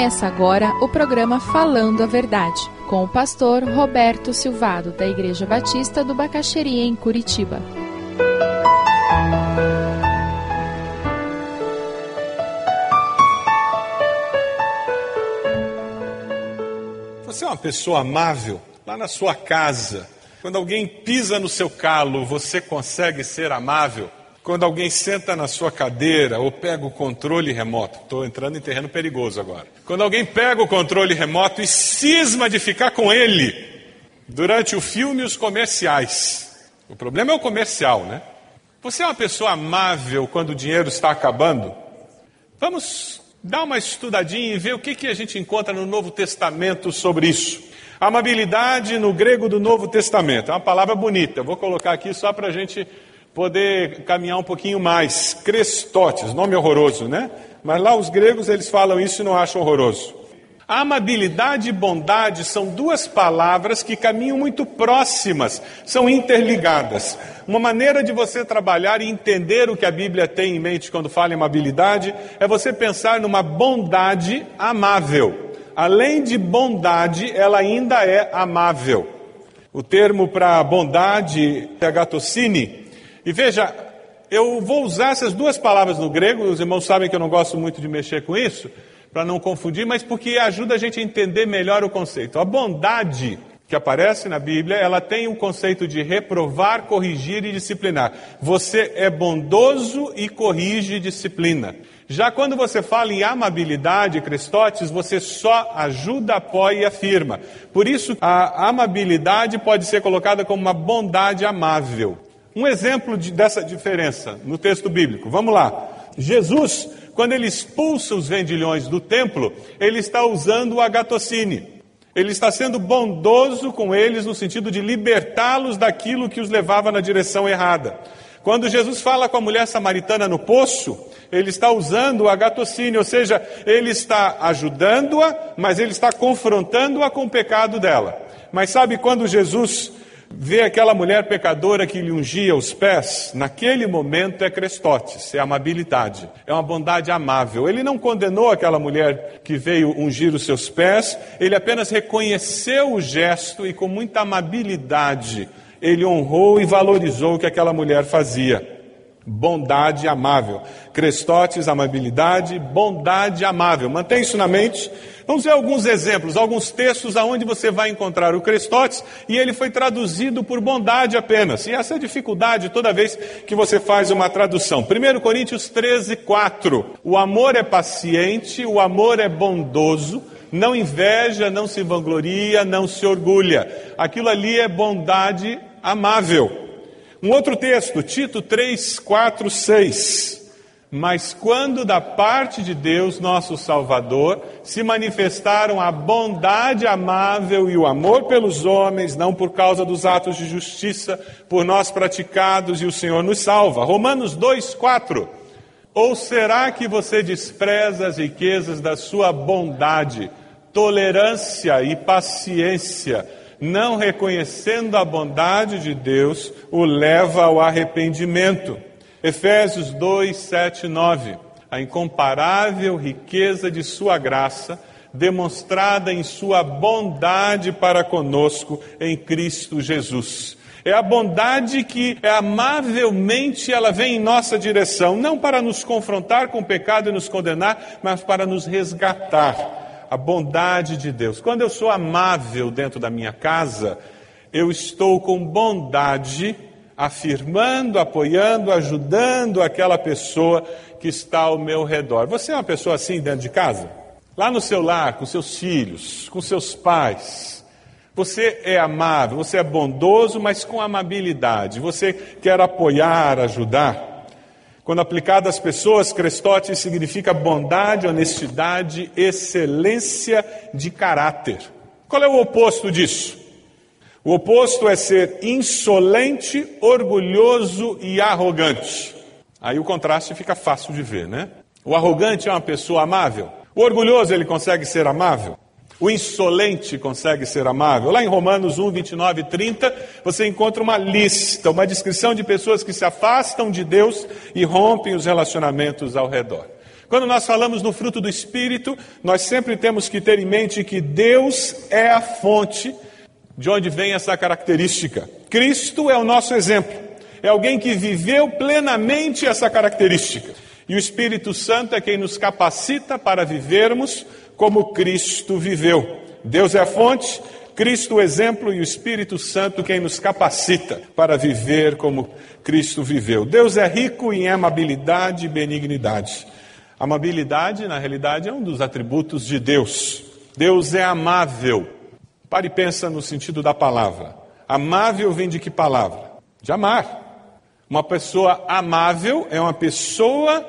Começa agora o programa Falando a Verdade, com o pastor Roberto Silvado, da Igreja Batista do Bacaxeria, em Curitiba. Você é uma pessoa amável lá na sua casa. Quando alguém pisa no seu calo, você consegue ser amável? Quando alguém senta na sua cadeira ou pega o controle remoto, estou entrando em terreno perigoso agora. Quando alguém pega o controle remoto e cisma de ficar com ele durante o filme e os comerciais. O problema é o comercial, né? Você é uma pessoa amável quando o dinheiro está acabando? Vamos dar uma estudadinha e ver o que, que a gente encontra no Novo Testamento sobre isso. Amabilidade no grego do Novo Testamento. É uma palavra bonita. Eu vou colocar aqui só para a gente poder caminhar um pouquinho mais. Crestotes, nome horroroso, né? Mas lá os gregos eles falam isso e não acham horroroso. Amabilidade e bondade são duas palavras que caminham muito próximas, são interligadas. Uma maneira de você trabalhar e entender o que a Bíblia tem em mente quando fala em amabilidade é você pensar numa bondade amável. Além de bondade, ela ainda é amável. O termo para bondade é gatocine, e veja, eu vou usar essas duas palavras no grego, os irmãos sabem que eu não gosto muito de mexer com isso, para não confundir, mas porque ajuda a gente a entender melhor o conceito. A bondade que aparece na Bíblia, ela tem um conceito de reprovar, corrigir e disciplinar. Você é bondoso e corrige e disciplina. Já quando você fala em amabilidade, Cristóteles, você só ajuda, apoia e afirma. Por isso, a amabilidade pode ser colocada como uma bondade amável. Um exemplo de, dessa diferença no texto bíblico. Vamos lá. Jesus, quando ele expulsa os vendilhões do templo, ele está usando o agatocine. Ele está sendo bondoso com eles no sentido de libertá-los daquilo que os levava na direção errada. Quando Jesus fala com a mulher samaritana no poço, ele está usando o agatocine, ou seja, ele está ajudando-a, mas ele está confrontando-a com o pecado dela. Mas sabe quando Jesus vê aquela mulher pecadora que lhe ungia os pés, naquele momento é crestotes, é amabilidade, é uma bondade amável. Ele não condenou aquela mulher que veio ungir os seus pés, ele apenas reconheceu o gesto e com muita amabilidade ele honrou e valorizou o que aquela mulher fazia bondade amável. Crestotes, amabilidade, bondade amável. Mantém isso na mente. Vamos ver alguns exemplos, alguns textos aonde você vai encontrar o Crestotes e ele foi traduzido por bondade apenas. E essa é a dificuldade toda vez que você faz uma tradução. 1 Coríntios 13, 4. O amor é paciente, o amor é bondoso, não inveja, não se vangloria, não se orgulha. Aquilo ali é bondade amável. Um outro texto, Tito 3, 4, 6. Mas quando da parte de Deus, nosso Salvador, se manifestaram a bondade amável e o amor pelos homens, não por causa dos atos de justiça por nós praticados, e o Senhor nos salva. Romanos 2, 4. Ou será que você despreza as riquezas da sua bondade, tolerância e paciência? não reconhecendo a bondade de Deus, o leva ao arrependimento. Efésios 2, 7, 9. A incomparável riqueza de Sua graça, demonstrada em Sua bondade para conosco em Cristo Jesus. É a bondade que é amavelmente ela vem em nossa direção, não para nos confrontar com o pecado e nos condenar, mas para nos resgatar a bondade de Deus. Quando eu sou amável dentro da minha casa, eu estou com bondade afirmando, apoiando, ajudando aquela pessoa que está ao meu redor. Você é uma pessoa assim dentro de casa? Lá no seu lar, com seus filhos, com seus pais. Você é amável, você é bondoso, mas com amabilidade. Você quer apoiar, ajudar. Quando aplicado às pessoas, crestote significa bondade, honestidade, excelência de caráter. Qual é o oposto disso? O oposto é ser insolente, orgulhoso e arrogante. Aí o contraste fica fácil de ver, né? O arrogante é uma pessoa amável. O orgulhoso ele consegue ser amável. O insolente consegue ser amável. Lá em Romanos 1, 29 e 30, você encontra uma lista, uma descrição de pessoas que se afastam de Deus e rompem os relacionamentos ao redor. Quando nós falamos no fruto do Espírito, nós sempre temos que ter em mente que Deus é a fonte de onde vem essa característica. Cristo é o nosso exemplo, é alguém que viveu plenamente essa característica. E o Espírito Santo é quem nos capacita para vivermos como Cristo viveu. Deus é a fonte, Cristo o exemplo e o Espírito Santo quem nos capacita para viver como Cristo viveu. Deus é rico em amabilidade e benignidade. Amabilidade, na realidade, é um dos atributos de Deus. Deus é amável. Pare e pensa no sentido da palavra. Amável vem de que palavra? De amar. Uma pessoa amável é uma pessoa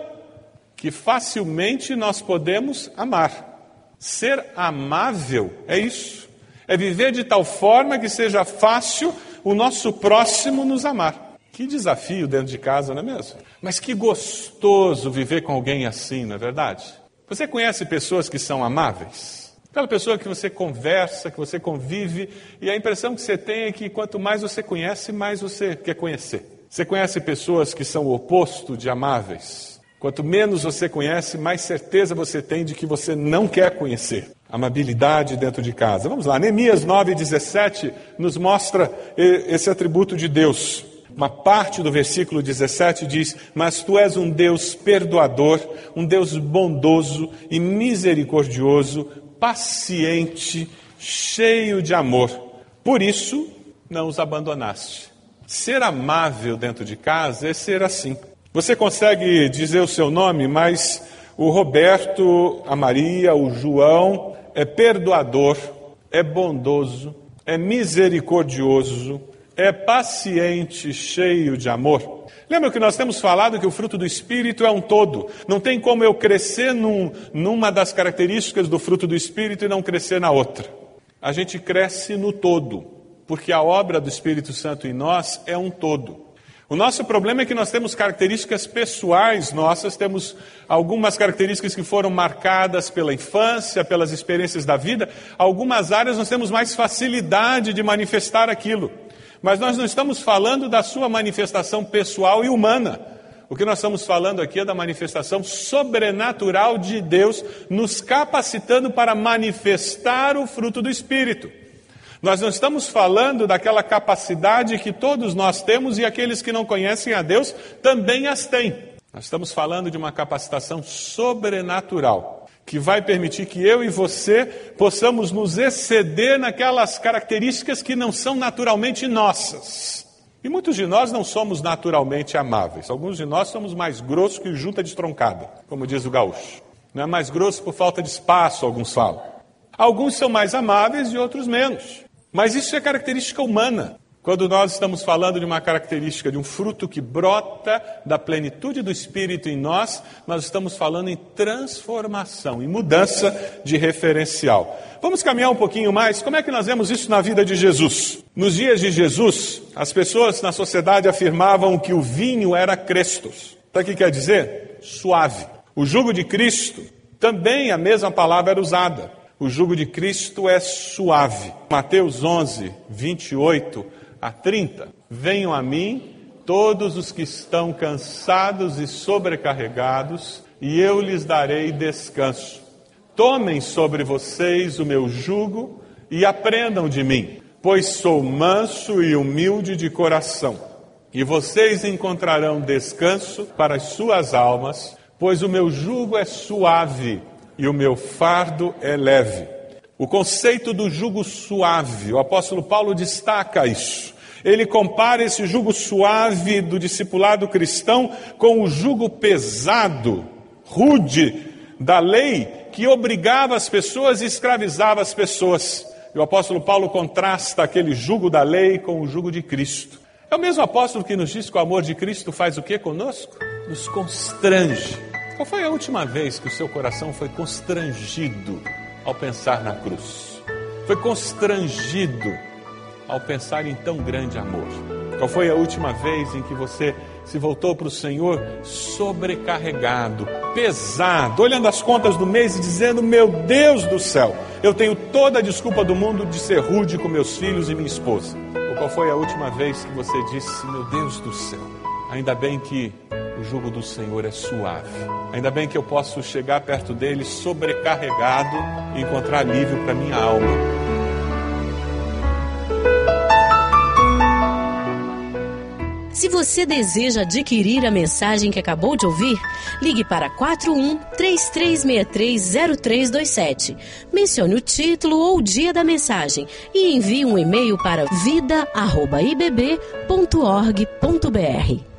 que facilmente nós podemos amar. Ser amável é isso. É viver de tal forma que seja fácil o nosso próximo nos amar. Que desafio dentro de casa, não é mesmo? Mas que gostoso viver com alguém assim, não é verdade? Você conhece pessoas que são amáveis? Aquela pessoa que você conversa, que você convive, e a impressão que você tem é que quanto mais você conhece, mais você quer conhecer. Você conhece pessoas que são o oposto de amáveis? Quanto menos você conhece, mais certeza você tem de que você não quer conhecer. Amabilidade dentro de casa. Vamos lá, Neemias 9,17 nos mostra esse atributo de Deus. Uma parte do versículo 17 diz: Mas tu és um Deus perdoador, um Deus bondoso e misericordioso, paciente, cheio de amor. Por isso, não os abandonaste. Ser amável dentro de casa é ser assim. Você consegue dizer o seu nome, mas o Roberto, a Maria, o João é perdoador, é bondoso, é misericordioso, é paciente, cheio de amor. Lembra que nós temos falado que o fruto do Espírito é um todo. Não tem como eu crescer num, numa das características do fruto do Espírito e não crescer na outra. A gente cresce no todo, porque a obra do Espírito Santo em nós é um todo. O nosso problema é que nós temos características pessoais nossas, temos algumas características que foram marcadas pela infância, pelas experiências da vida. Algumas áreas nós temos mais facilidade de manifestar aquilo. Mas nós não estamos falando da sua manifestação pessoal e humana. O que nós estamos falando aqui é da manifestação sobrenatural de Deus, nos capacitando para manifestar o fruto do Espírito. Nós não estamos falando daquela capacidade que todos nós temos e aqueles que não conhecem a Deus também as têm. Nós estamos falando de uma capacitação sobrenatural que vai permitir que eu e você possamos nos exceder naquelas características que não são naturalmente nossas. E muitos de nós não somos naturalmente amáveis. Alguns de nós somos mais grossos que junta destroncada, como diz o gaúcho. Não é mais grosso por falta de espaço, alguns falam. Alguns são mais amáveis e outros menos. Mas isso é característica humana. Quando nós estamos falando de uma característica de um fruto que brota da plenitude do Espírito em nós, nós estamos falando em transformação, em mudança de referencial. Vamos caminhar um pouquinho mais? Como é que nós vemos isso na vida de Jesus? Nos dias de Jesus, as pessoas na sociedade afirmavam que o vinho era crestos. Sabe o que quer dizer? Suave. O jugo de Cristo, também a mesma palavra era usada. O jugo de Cristo é suave. Mateus 11, 28 a 30. Venham a mim todos os que estão cansados e sobrecarregados, e eu lhes darei descanso. Tomem sobre vocês o meu jugo e aprendam de mim, pois sou manso e humilde de coração. E vocês encontrarão descanso para as suas almas, pois o meu jugo é suave e o meu fardo é leve. O conceito do jugo suave, o apóstolo Paulo destaca isso. Ele compara esse jugo suave do discipulado cristão com o jugo pesado, rude da lei que obrigava as pessoas e escravizava as pessoas. E o apóstolo Paulo contrasta aquele jugo da lei com o jugo de Cristo. É o mesmo apóstolo que nos diz que o amor de Cristo faz o que conosco? Nos constrange. Qual foi a última vez que o seu coração foi constrangido ao pensar na cruz. Foi constrangido ao pensar em tão grande amor. Qual foi a última vez em que você se voltou para o Senhor sobrecarregado, pesado, olhando as contas do mês e dizendo: Meu Deus do céu, eu tenho toda a desculpa do mundo de ser rude com meus filhos e minha esposa? Ou qual foi a última vez que você disse: Meu Deus do céu, ainda bem que o jugo do Senhor é suave. Ainda bem que eu posso chegar perto dele sobrecarregado e encontrar alívio para minha alma. Se você deseja adquirir a mensagem que acabou de ouvir, ligue para 41 33630327. Mencione o título ou o dia da mensagem e envie um e-mail para vida@ibb.org.br.